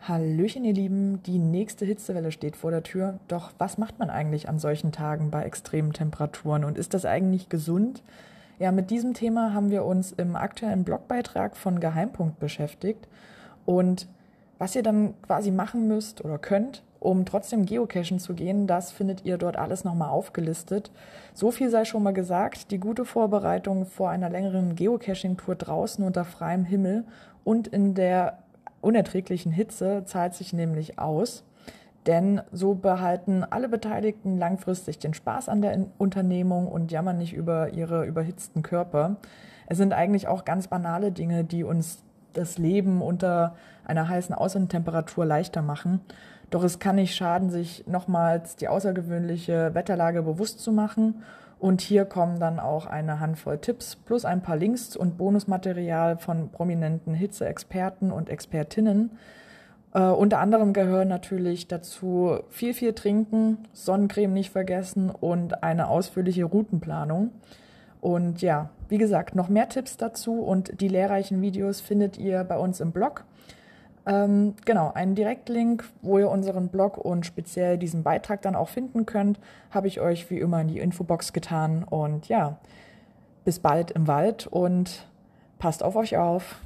Hallöchen, ihr Lieben, die nächste Hitzewelle steht vor der Tür. Doch was macht man eigentlich an solchen Tagen bei extremen Temperaturen und ist das eigentlich gesund? Ja, mit diesem Thema haben wir uns im aktuellen Blogbeitrag von Geheimpunkt beschäftigt. Und was ihr dann quasi machen müsst oder könnt, um trotzdem geocachen zu gehen, das findet ihr dort alles nochmal aufgelistet. So viel sei schon mal gesagt, die gute Vorbereitung vor einer längeren Geocaching-Tour draußen unter freiem Himmel und in der unerträglichen Hitze zahlt sich nämlich aus. Denn so behalten alle Beteiligten langfristig den Spaß an der Unternehmung und jammern nicht über ihre überhitzten Körper. Es sind eigentlich auch ganz banale Dinge, die uns das Leben unter einer heißen Außentemperatur leichter machen. Doch es kann nicht schaden, sich nochmals die außergewöhnliche Wetterlage bewusst zu machen und hier kommen dann auch eine Handvoll Tipps plus ein paar Links und Bonusmaterial von prominenten Hitzeexperten und Expertinnen. Äh, unter anderem gehören natürlich dazu viel, viel trinken, Sonnencreme nicht vergessen und eine ausführliche Routenplanung. Und ja, wie gesagt, noch mehr Tipps dazu und die lehrreichen Videos findet ihr bei uns im Blog. Ähm, genau, einen Direktlink, wo ihr unseren Blog und speziell diesen Beitrag dann auch finden könnt, habe ich euch wie immer in die Infobox getan. Und ja, bis bald im Wald und passt auf euch auf.